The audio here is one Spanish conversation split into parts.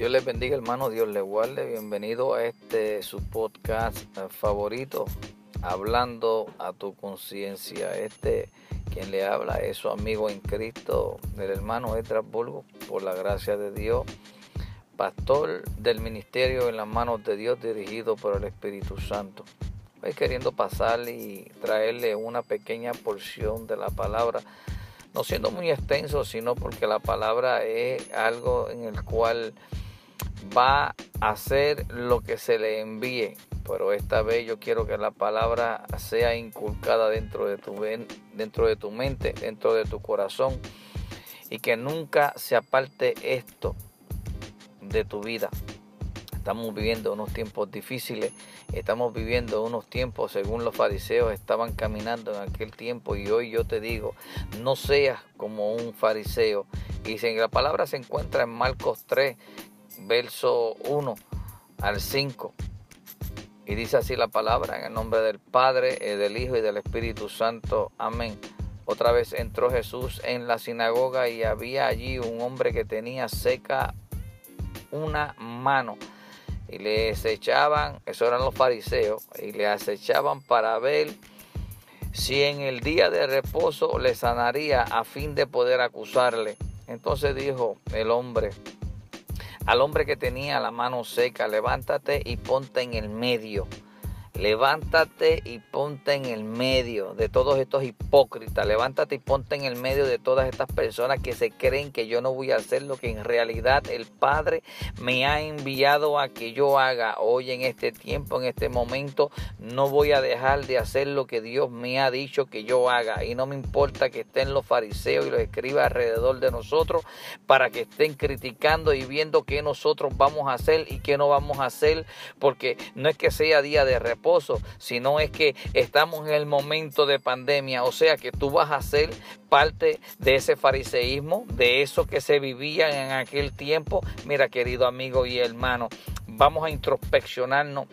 Dios les bendiga hermano, Dios les guarde. Bienvenido a este su podcast eh, favorito, hablando a tu conciencia. Este quien le habla es su amigo en Cristo, del hermano Estrasburgo, por la gracia de Dios, pastor del ministerio en las manos de Dios, dirigido por el Espíritu Santo. Hoy queriendo pasar y traerle una pequeña porción de la palabra no siendo muy extenso, sino porque la palabra es algo en el cual va a hacer lo que se le envíe. Pero esta vez yo quiero que la palabra sea inculcada dentro de tu, dentro de tu mente, dentro de tu corazón. Y que nunca se aparte esto de tu vida. Estamos viviendo unos tiempos difíciles, estamos viviendo unos tiempos según los fariseos estaban caminando en aquel tiempo y hoy yo te digo, no seas como un fariseo. Y la palabra se encuentra en Marcos 3, verso 1 al 5. Y dice así la palabra, en el nombre del Padre, eh, del Hijo y del Espíritu Santo. Amén. Otra vez entró Jesús en la sinagoga y había allí un hombre que tenía seca una mano. Y le acechaban, eso eran los fariseos, y le acechaban para ver si en el día de reposo le sanaría a fin de poder acusarle. Entonces dijo el hombre, al hombre que tenía la mano seca, levántate y ponte en el medio. Levántate y ponte en el medio de todos estos hipócritas. Levántate y ponte en el medio de todas estas personas que se creen que yo no voy a hacer lo que en realidad el Padre me ha enviado a que yo haga. Hoy en este tiempo, en este momento, no voy a dejar de hacer lo que Dios me ha dicho que yo haga. Y no me importa que estén los fariseos y los escribas alrededor de nosotros para que estén criticando y viendo qué nosotros vamos a hacer y qué no vamos a hacer. Porque no es que sea día de reposo sino es que estamos en el momento de pandemia, o sea que tú vas a ser parte de ese fariseísmo, de eso que se vivía en aquel tiempo. Mira, querido amigo y hermano, vamos a introspeccionarnos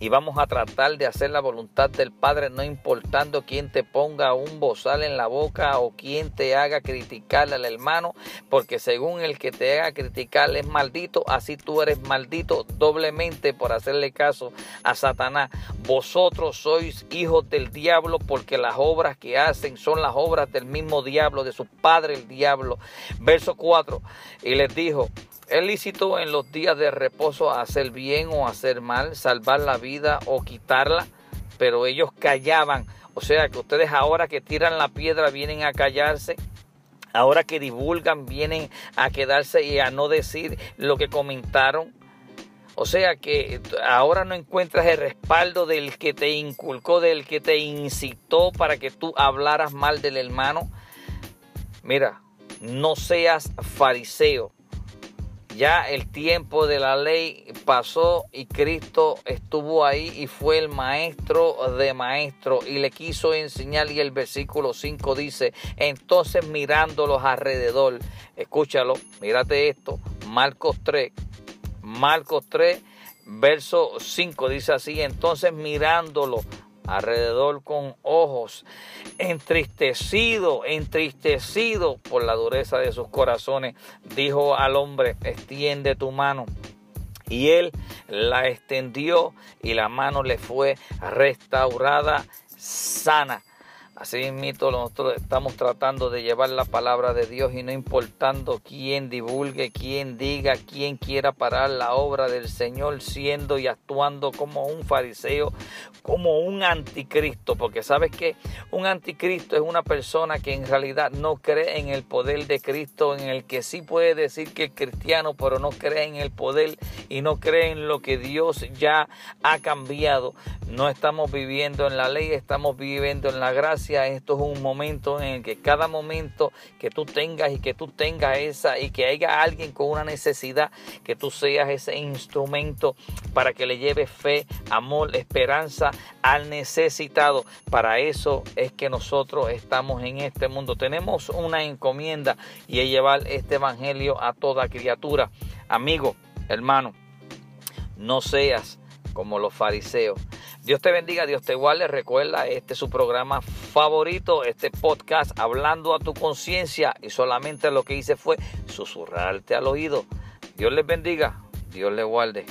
y vamos a tratar de hacer la voluntad del Padre, no importando quién te ponga un bozal en la boca o quién te haga criticarle al hermano, porque según el que te haga criticarle es maldito, así tú eres maldito doblemente por hacerle caso a Satanás. Vosotros sois hijos del diablo porque las obras que hacen son las obras del mismo diablo, de su padre el diablo. Verso 4, y les dijo, es lícito en los días de reposo hacer bien o hacer mal, salvar la vida o quitarla, pero ellos callaban. O sea que ustedes ahora que tiran la piedra vienen a callarse. Ahora que divulgan vienen a quedarse y a no decir lo que comentaron. O sea que ahora no encuentras el respaldo del que te inculcó, del que te incitó para que tú hablaras mal del hermano. Mira, no seas fariseo. Ya el tiempo de la ley pasó y Cristo estuvo ahí y fue el maestro de maestro y le quiso enseñar y el versículo 5 dice, entonces mirándolos alrededor, escúchalo, mírate esto, Marcos 3, Marcos 3, verso 5 dice así, entonces mirándolo alrededor con ojos, entristecido, entristecido por la dureza de sus corazones, dijo al hombre, extiende tu mano. Y él la extendió y la mano le fue restaurada sana. Así mismo nosotros estamos tratando de llevar la palabra de Dios y no importando quién divulgue, quién diga, quién quiera parar la obra del Señor siendo y actuando como un fariseo, como un anticristo, porque sabes que un anticristo es una persona que en realidad no cree en el poder de Cristo, en el que sí puede decir que es cristiano, pero no cree en el poder y no cree en lo que Dios ya ha cambiado. No estamos viviendo en la ley, estamos viviendo en la gracia esto es un momento en el que cada momento que tú tengas y que tú tengas esa y que haya alguien con una necesidad, que tú seas ese instrumento para que le lleve fe, amor, esperanza al necesitado. Para eso es que nosotros estamos en este mundo. Tenemos una encomienda y es llevar este evangelio a toda criatura. Amigo, hermano, no seas como los fariseos. Dios te bendiga, Dios te guarde. Recuerda, este es su programa favorito, este podcast, hablando a tu conciencia. Y solamente lo que hice fue susurrarte al oído Dios les bendiga, Dios les guarde.